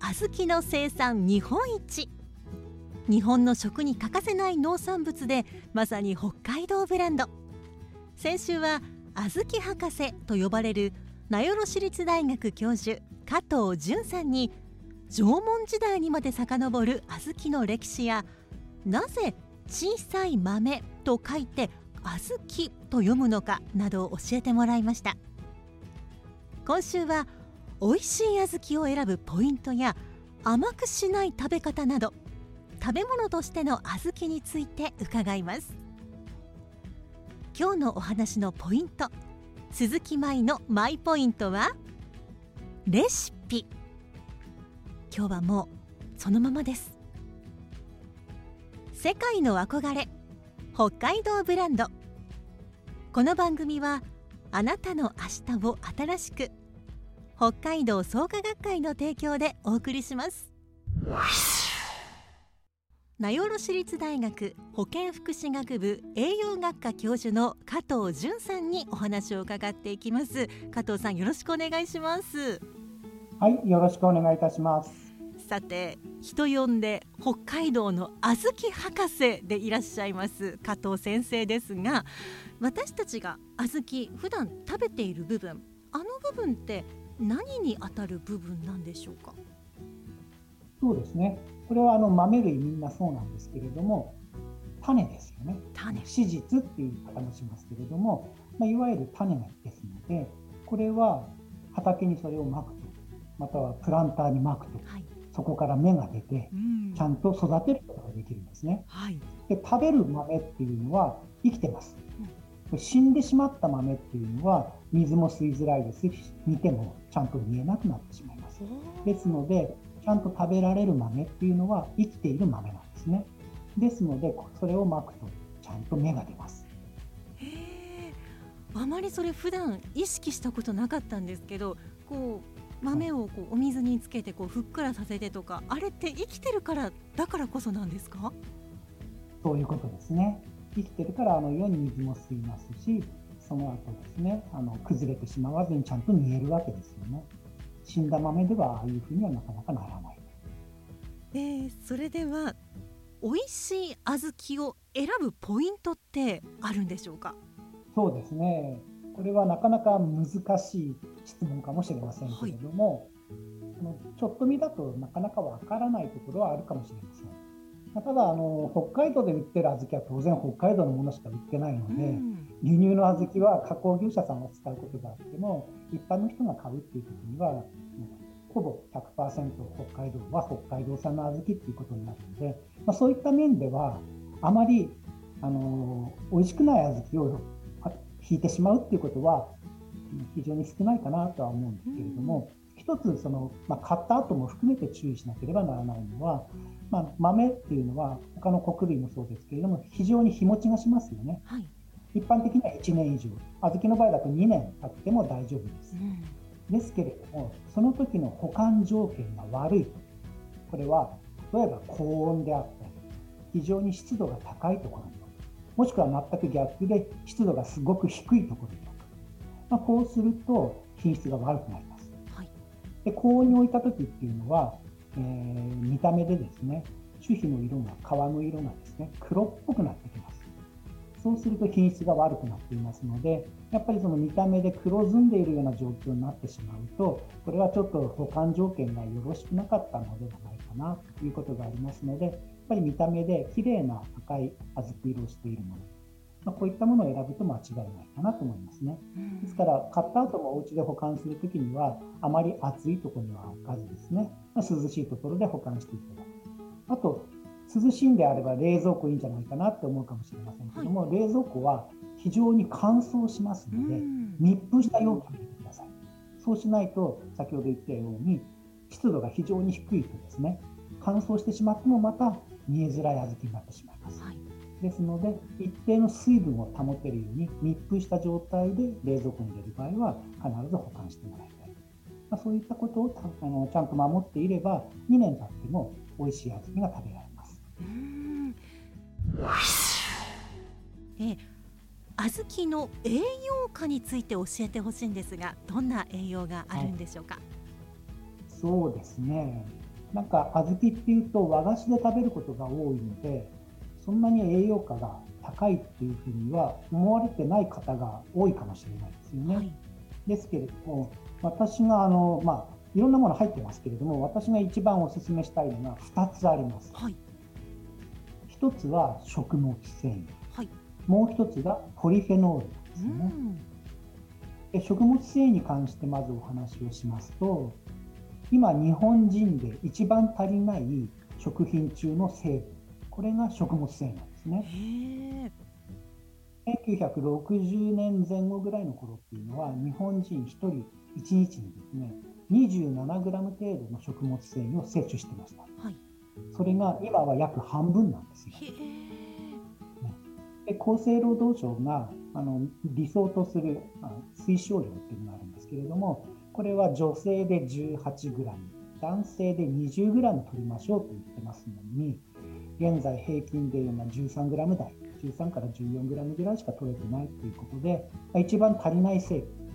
小豆の生産日本一。日本の食に欠かせない農産物でまさに北海道ブランド。先週は小豆博士と呼ばれる名寄市立大学教授加藤淳さんに縄文時代にまで遡る小豆の歴史やなぜ小さい豆と書いて小豆と読むのかなどを教えてもらいました。今週は美味しい小豆を選ぶポイントや甘くしない食べ方など食べ物としての小豆について伺います。今日のお話のポイント鈴木舞のマイポイントはレシピ。今日はもうそのままです。世界の憧れ北海道ブランド。この番組はあなたの明日を新しく北海道創価学会の提供でお送りします。名寄市立大学保健福祉学部栄養学科教授の加藤淳さんにお話を伺っていきます。加藤さんよろしくお願いします。はい、よろしくお願いいたします。さて人呼んで北海道の小豆博士でいらっしゃいます加藤先生ですが私たちが小豆普段食べている部分あの部分って何に当たる部分なんでしょうか？そうですね。これはあの豆類みんなそうなんですけれども、種ですよね。種史実っていう言い方もしますけれども、まあ、いわゆる種ですので、これは畑にそれをまくと、またはプランターにまくと、はい、そこから芽が出て、うんちゃんと育てることができるんですね。はいで、食べる豆っていうのは生きてますうん。死んでしまった豆っていうのは水も吸いづらいですし、煮てもちゃんと見えなくなってしまいます。ですので、ちゃんと食べられる豆っていうのは生きている豆なんですね。ですので、それをまくとちゃんと芽が出ます。あまりそれ普段意識したことなかったんですけどこう豆をこうお水につけてこうふっくらさせてとかあれって生きてるからだからこそなんですか？そういうことですね。生きてるからあのように水も吸いますし、その後ですね、あの崩れてしまわずにちゃんと煮えるわけですよね。死んだ豆ではああいうふうにはなかなかならない。えー、それでは美味しい小豆を選ぶポイントってあるんでしょうか？そうですね。これはなかなか難しい質問かもしれませんけれども、あのちょっと見だとなかなかわからないところはあるかもしれません。まあただあの、北海道で売ってる小豆は当然北海道のものしか売ってないので、うん。輸入の小豆は加工業者さんを使うことがあっても、一般の人が買うっていう時には、うんほぼ100%北海道は北海道産の小豆っていうことになるので、まあ、そういった面では、あまりあの美味しくない小豆をあ引いてしまうっていうことは、うん非常に少ないかなとは思うんですけれども、一つその、まあ、買った後も含めて注意しなければならないのは、まあ、豆っていうのは他の穀類もそうですけれども非常に日持ちがしますよね。はい、一般的には1年以上、小豆の場合だと2年経っても大丈夫です。う。ん。ですけれども、その時の保管条件が悪いと、これは例えば高温であったり、非常に湿度が高いところにもしくは全く逆で湿度がすごく低いところに置く、まあ、こうすると品質が悪くなります。はい。で高温に置いた時っていうのは、えー見た目でですね、種皮の色が、皮の色がですね、黒っぽくなってきます。そうすると品質が悪くなっていますので、やっぱりその見た目で黒ずんでいるような状況になってしまうと、これはちょっと保管条件がよろしくなかったのではないかなということがありますので、やっぱり見た目で綺麗な赤い小豆色をしているもの、まあ、こういったものを選ぶと間違いないかなと思いますね。ですから、買った後もお家で保管するときには、あまり暑いところには置かずですね、まあ、涼しいところで保管していただく。あと、涼しいんであれば冷蔵庫いいんじゃないかなって思うかもしれませんけども、はい、冷蔵庫は非常に乾燥しますので、密封した容器に入れてください。そうしないと、先ほど言ったように、湿度が非常に低いとですね、乾燥してしまってもまた見えづらい小豆になってしまいます。はい、ですので、一定の水分を保てるように密封した状態で冷蔵庫に入れる場合は必ず保管してもらいたい。まあ、そういったことをあのちゃんと守っていれば、2年経っても美味しい小豆が食べられます。うん。え。小豆の栄養価について教えてほしいんですがどんな栄養があるんでしょうか、はい、そうですね。なんか小豆っていうと和菓子で食べることが多いのでそんなに栄養価が高いっていうふうには思われてない方が多いかもしれないですよね。はい、ですけれども私があの、まあ、いろんなもの入ってますけれども私が一番おすすめしたいのが2つあります。はい、1つは食物繊維、はい、もう1つがポリフェノールですね。で食物繊維に関してまずお話をしますと今日本人で一番足りない食品中の成分これが食物繊維なんですね。1960年前後ぐらいの頃っていうのは日本人1人1日にですね 27g 程度の食物繊維を摂取してました、はい、それが今は約半分なんですよ。で厚生労働省があの理想とする推奨量っていうのがあるんですけれどもこれは女性で 18g 男性で 20g 取りましょうと言ってますのに現在平均で 13g 台。13から 14g ぐらいしか取れてないということで一番足りない成分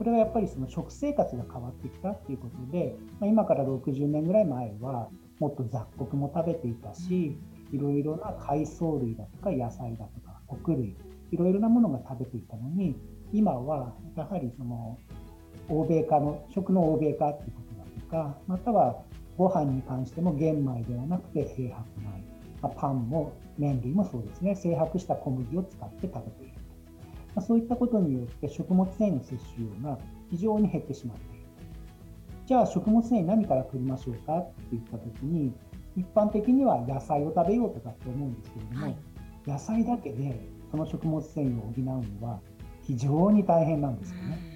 これはやっぱりその食生活が変わってきたっていうことで、今から60年ぐらい前はもっと雑穀も食べていたし、いろいろな海藻類だとか野菜だとか穀類、いろいろなものが食べていたのに、今はやはりその欧米化の、食の欧米化っていうことだとか、またはご飯に関しても玄米ではなくて精白米、まあ、パンも麺類もそうですね、精白した小麦を使って食べている。まあ、そういったことによって食物繊維の摂取量が非常に減ってしまっている。じゃあ食物繊維何から取りましょうかって言った時に一般的には野菜を食べようとかって思うんですけれども、はい、野菜だけでその食物繊維を補うのは非常に大変なんですよね。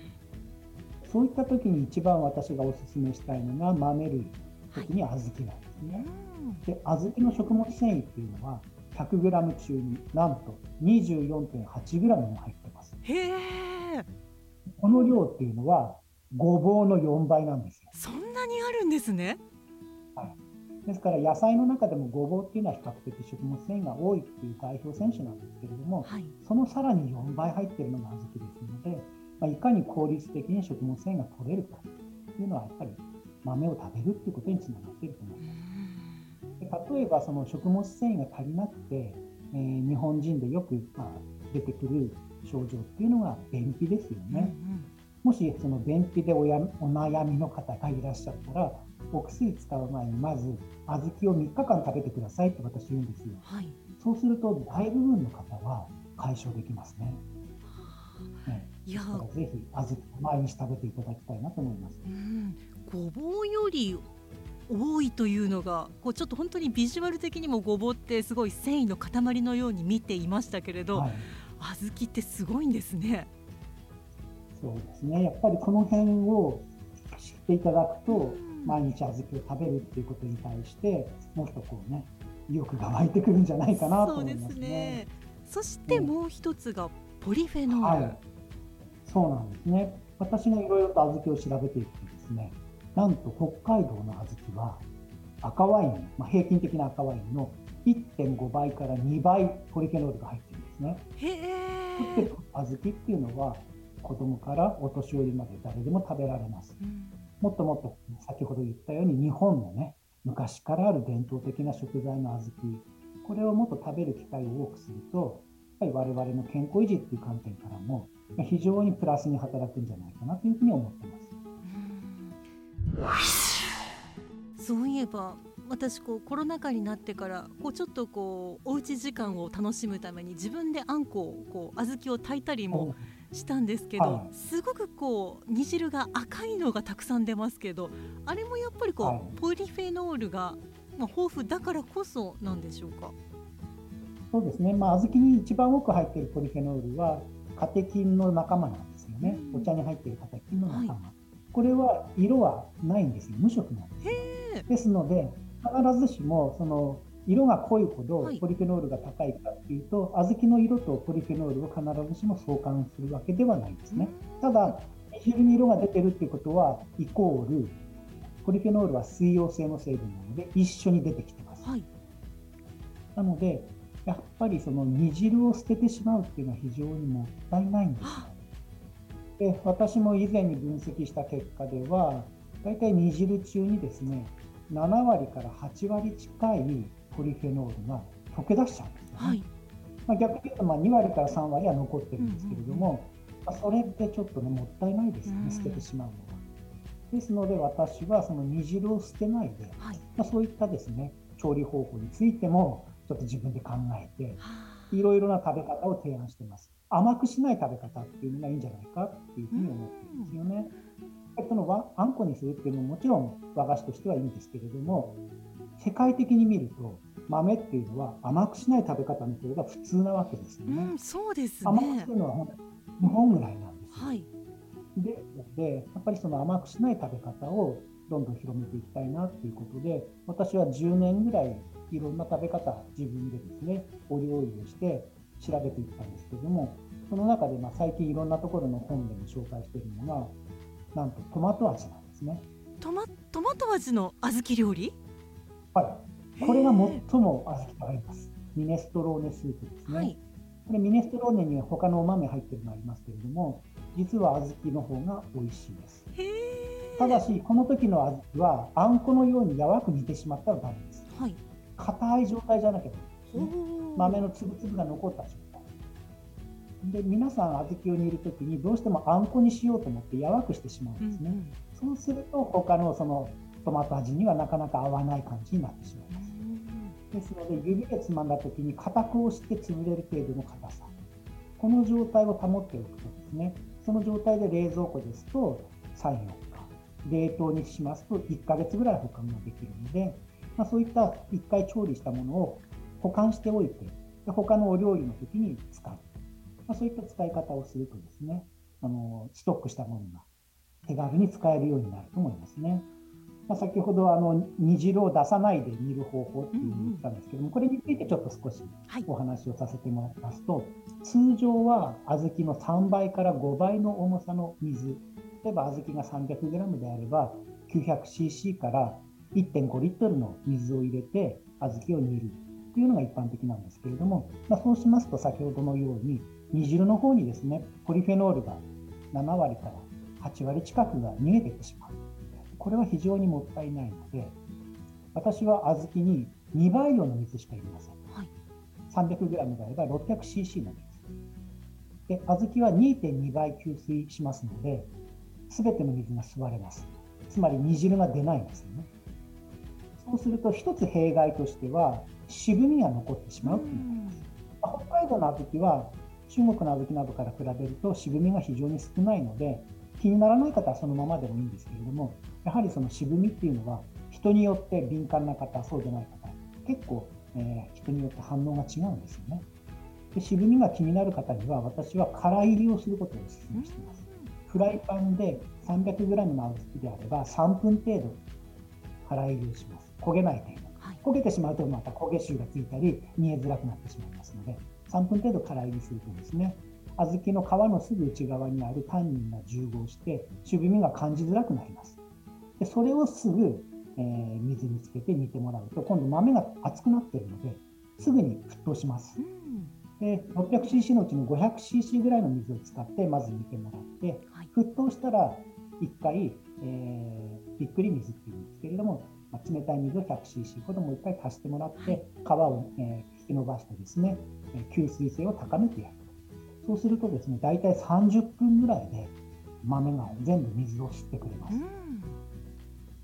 そういった時に一番私がお勧めしたいのが豆類、特に小豆なんですね。で小豆の食物繊維っていうのは 100g 中になんと 24.8g も入ってます。へこの量っていうのはごぼうの4倍なんですよ。そんなにあるんですね。はい。ですから野菜の中でもごぼうっていうのは比較的食物繊維が多いっていう代表選手なんですけれども、はい、そのさらに4倍入っているのが小豆ですので、まあ、いかに効率的に食物繊維が取れるかというのはやっぱり豆を食べるっていうことにつながっていると思います。例えばその食物繊維が足りなくて、えー、日本人でよく、まあ、出てくる症状っていうのが便秘ですよね。うんうん、もしその便秘でおやお悩みの方がいらっしゃったらお薬使う前にまず小豆を3日間食べてくださいって私言うんですよ。はい、そうすると大部分の方は解消できますね。ねいやぜひ小豆毎日食べていただきたいなと思います。うん、ごぼうより多いというのがこうちょっと本当にビジュアル的にもごぼうってすごい繊維の塊のように見ていましたけれど、はい、小豆ってすごいんですね。そうですね。やっぱりこの辺を知っていただくと、毎日小豆を食べるっていうことに対してもっとこうね意欲が湧いてくるんじゃないかなと思いますね。そね。そしてもう一つがポリフェノール、はい、そうなんですね。私がいろいろと小豆を調べていくとですね、なんと北海道の小豆は赤ワイン、まあ、平均的な赤ワインの1.5倍から2倍ポリフェノールが入ってるんですね。へで小豆っていうのは子供からお年寄りまで誰でも食べられます。うん、もっともっと先ほど言ったように日本のね昔からある伝統的な食材の小豆これをもっと食べる機会を多くするとやっぱり我々の健康維持っていう観点からも非常にプラスに働くんじゃないかなというふうに思ってます。そういえば私こうコロナ禍になってからこうちょっとこうおうち時間を楽しむために自分であんこをこう小豆を炊いたりもしたんですけど、はい、すごくこう煮汁が赤いのがたくさん出ますけどあれもやっぱりこう、はい、ポリフェノールが、まあ、豊富だからこそなんでしょうか？そうですね、まあ、小豆に一番多く入っているポリフェノールはカテキンの仲間なんですよね、うん、お茶に入っているカテキンの仲間、はい、これは色はないんですよ無色なんですですので必ずしもその色が濃いほどポリフェノールが高いかっていうと、はい、小豆の色とポリフェノールを必ずしも相関するわけではないんですね。ただ、煮汁に色が出てるっていうことは、イコール、ポリフェノールは水溶性の成分なので、一緒に出てきてます。はい、なので、やっぱりその煮汁を捨ててしまうっていうのは非常にもったいないんですよ。で私も以前に分析した結果では、大体煮汁中にですね、7割から8割近いポリフェノールが溶け出しちゃうんです、ね、はい。まあ、逆に言うとまあ2割から3割は残ってるんですけれども、まあ、それってちょっとねもったいないですよね、捨ててしまうのは。ですので私はその煮汁を捨てないで、はい、まあ、そういったですね調理方法についてもちょっと自分で考えていろいろな食べ方を提案してます甘くしない食べ方っていうのがいいんじゃないかっていうふうに思ってるんですよね。そのあんこにするっていうのももちろん和菓子としてはいいんですけれども世界的に見ると豆っていうのは甘くしない食べ方の方が普通なわけですよね。うん、そうですね。甘くするのは日本ぐらいなんですよ。はい、ででやっぱりその甘くしない食べ方をどんどん広めていきたいなっていうことで私は10年ぐらいいろんな食べ方自分でですねお料理をして調べていったんですけどもその中でまあ最近いろんなところの本でも紹介しているのがなんとトマト味なんですね。トマトマト味の小豆料理？はい。これが最も小豆と合います。ミネストローネスープですね。はい、これミネストローネには他のお豆入ってるのありますけれども、実は小豆の方が美味しいです。ただし、この時の小豆はあんこのように柔く煮てしまったらダメです。はい。硬い状態じゃなきゃダメです、ね。豆の粒々が残った状態。で皆さん小豆を煮る時にどうしてもあんこにしようと思って柔くしてしまうんですね。うんうん、そうすると他のそのトマト味にはなかなか合わない感じになってしまいます。ですので指でつまんだ時に固く押して潰れる程度の硬さ。この状態を保っておくとですね。その状態で冷蔵庫ですと3、4日冷凍にしますと1ヶ月ぐらい保管ができるので、まあ、そういった1回調理したものを保管しておいてで他のお料理の時に使う、まあ、そういった使い方をするとですねあのストックしたものが手軽に使えるようになると思いますね。まあ、先ほどあの煮汁を出さないで煮る方法っていうのを言ったんですけども、これについてちょっと少しお話をさせてもらいますと、通常は小豆の3倍から5倍の重さの水例えば小豆が 300g であれば 900cc から1.5リットルの水を入れて小豆を煮るというのが一般的なんですけれども、まあ、そうしますと先ほどのように煮汁の方にですねポリフェノールが7割から8割近くが逃げていってしまう。これは非常にもったいないので、私は小豆に2倍量の水しか入れません。はい、300g であれば 600cc の水。で、小豆は2.2倍吸水しますので、すべての水が吸われます。つまり煮汁が出ないんですよね。そうすると、一つ弊害としては、渋みが残ってしまうということです。北海道の小豆は中国の小豆などから比べると渋みが非常に少ないので、気にならない方はそのままでもいいんですけれども、やはりその渋みっていうのは、人によって敏感な方、そうでない方、結構、えー、人によって反応が違うんですよね。で渋みが気になる方には、私は空入りをすることをお勧めしています。フライパンで 300g の小豆であれば、3分程度空入りをします。焦げない程度。はい、焦げてしまうとまた焦げ臭がついたり、煮えづらくなってしまいますので、3分程度空入りするとですね、小豆の皮のすぐ内側にあるタンニンが重合して渋みが感じづらくなります。でそれをすぐ、えー、水につけて煮てもらうと今度豆が熱くなっているのですぐに沸騰します、で 600cc のうちの 500cc ぐらいの水を使ってまず煮てもらって、はい、沸騰したら1回、えー、びっくり水っていうんですけれども、まあ、冷たい水を 100cc ほどもう1回足してもらって、皮を、えー、引き伸ばしてですね、吸水性を高めてやるそうするとですね、大体30分ぐらいで豆が全部水を吸ってくれます。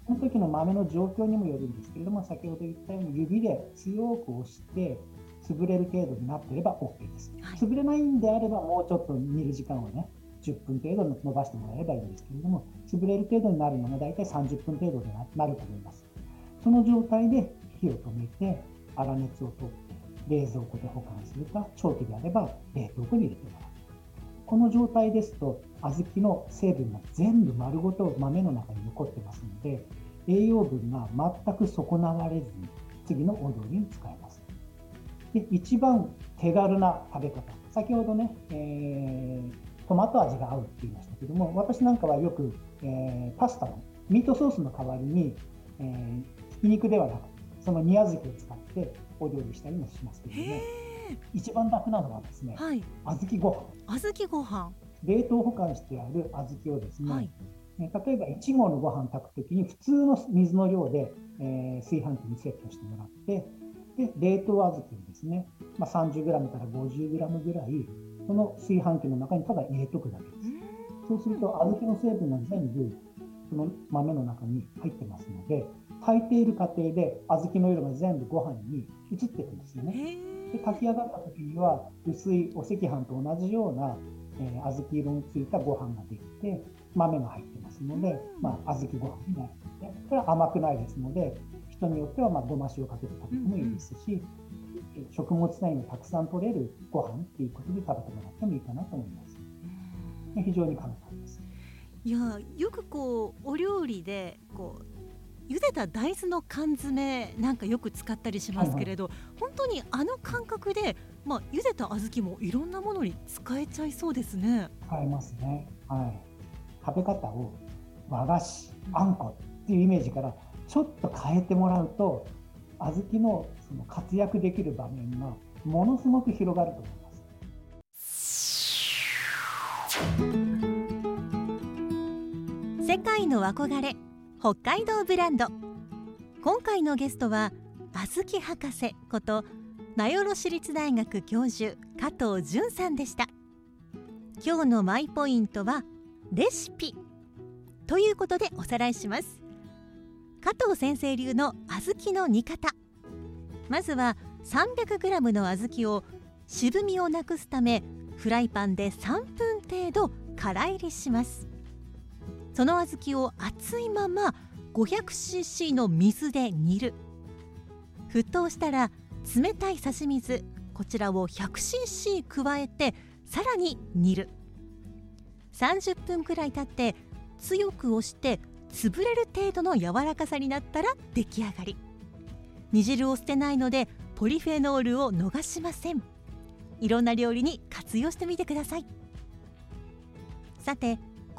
その時の豆の状況にもよるんですけれども、先ほど言ったように指で強く押して潰れる程度になっていれば OK です。潰れないんであれば、もうちょっと煮る時間をね、10分程度伸ばしてもらえればいいんですけれども、潰れる程度になるのが大体30分程度でなると思います。その状態で火を止めて、粗熱を取って、冷蔵庫で保管するか、長期であれば冷凍庫に入れてもらう。この状態ですと、小豆の成分が全部丸ごと豆の中に残ってますので、栄養分が全く損なわれずに、次のお料理に使えます。で一番手軽な食べ方、先ほどね、えー、トマト味が合うって言いましたけども、私なんかはよく、えー、パスタのミートソースの代わりに、えー、ひき肉ではなく、その煮小豆を使ってお料理したりもしますけども、一番楽なのはですね、はい、小豆ご飯。小豆ご飯。冷凍保管してある小豆をですね、はい、例えば1合のご飯炊くときに普通の水の量で、えー、炊飯器にセットしてもらって、で冷凍小豆をですね、まあ、30g から 50g ぐらい、その炊飯器の中にただ入れとくだけです。そうすると小豆の成分が全部その豆の中に入ってますので、炊いている過程で小豆の色が全部ご飯に移っていくんですよね。で炊き上がった時には薄いお赤飯と同じような、えー、小豆色についたご飯ができて豆が入ってますので、まあ、小豆ご飯になるんで。これは甘くないですので人によってはまあごま塩かけて食べてもいいですし、食物繊維のたくさん取れるご飯っていうことで食べてもらってもいいかなと思います。非常に簡単です。いやよくこうお料理でこう茹でた大豆の缶詰なんかよく使ったりしますけれど、はいはい、本当にあの感覚で、まあ、茹でた小豆もいろんなものに使えちゃいそうですね。使えますね。はい。食べ方を和菓子、あんこっていうイメージからちょっと変えてもらうと、小豆のその活躍できる場面がものすごく広がると思います。世界の憧れ北海道ブランド。今回のゲストは小豆博士こと名寄市立大学教授加藤淳さんでした。今日のマイポイントはレシピ。ということでおさらいします。加藤先生流の小豆の煮方。まずは 300g の小豆を渋みをなくすためフライパンで3分程度空入りします。その小豆を熱いまま 500cc の水で煮る。沸騰したら冷たい差し水こちらを 100cc 加えてさらに煮る。30分くらい経って強く押して潰れる程度の柔らかさになったら出来上がり。煮汁を捨てないのでポリフェノールを逃しません。いろんな料理に活用してみてください。さて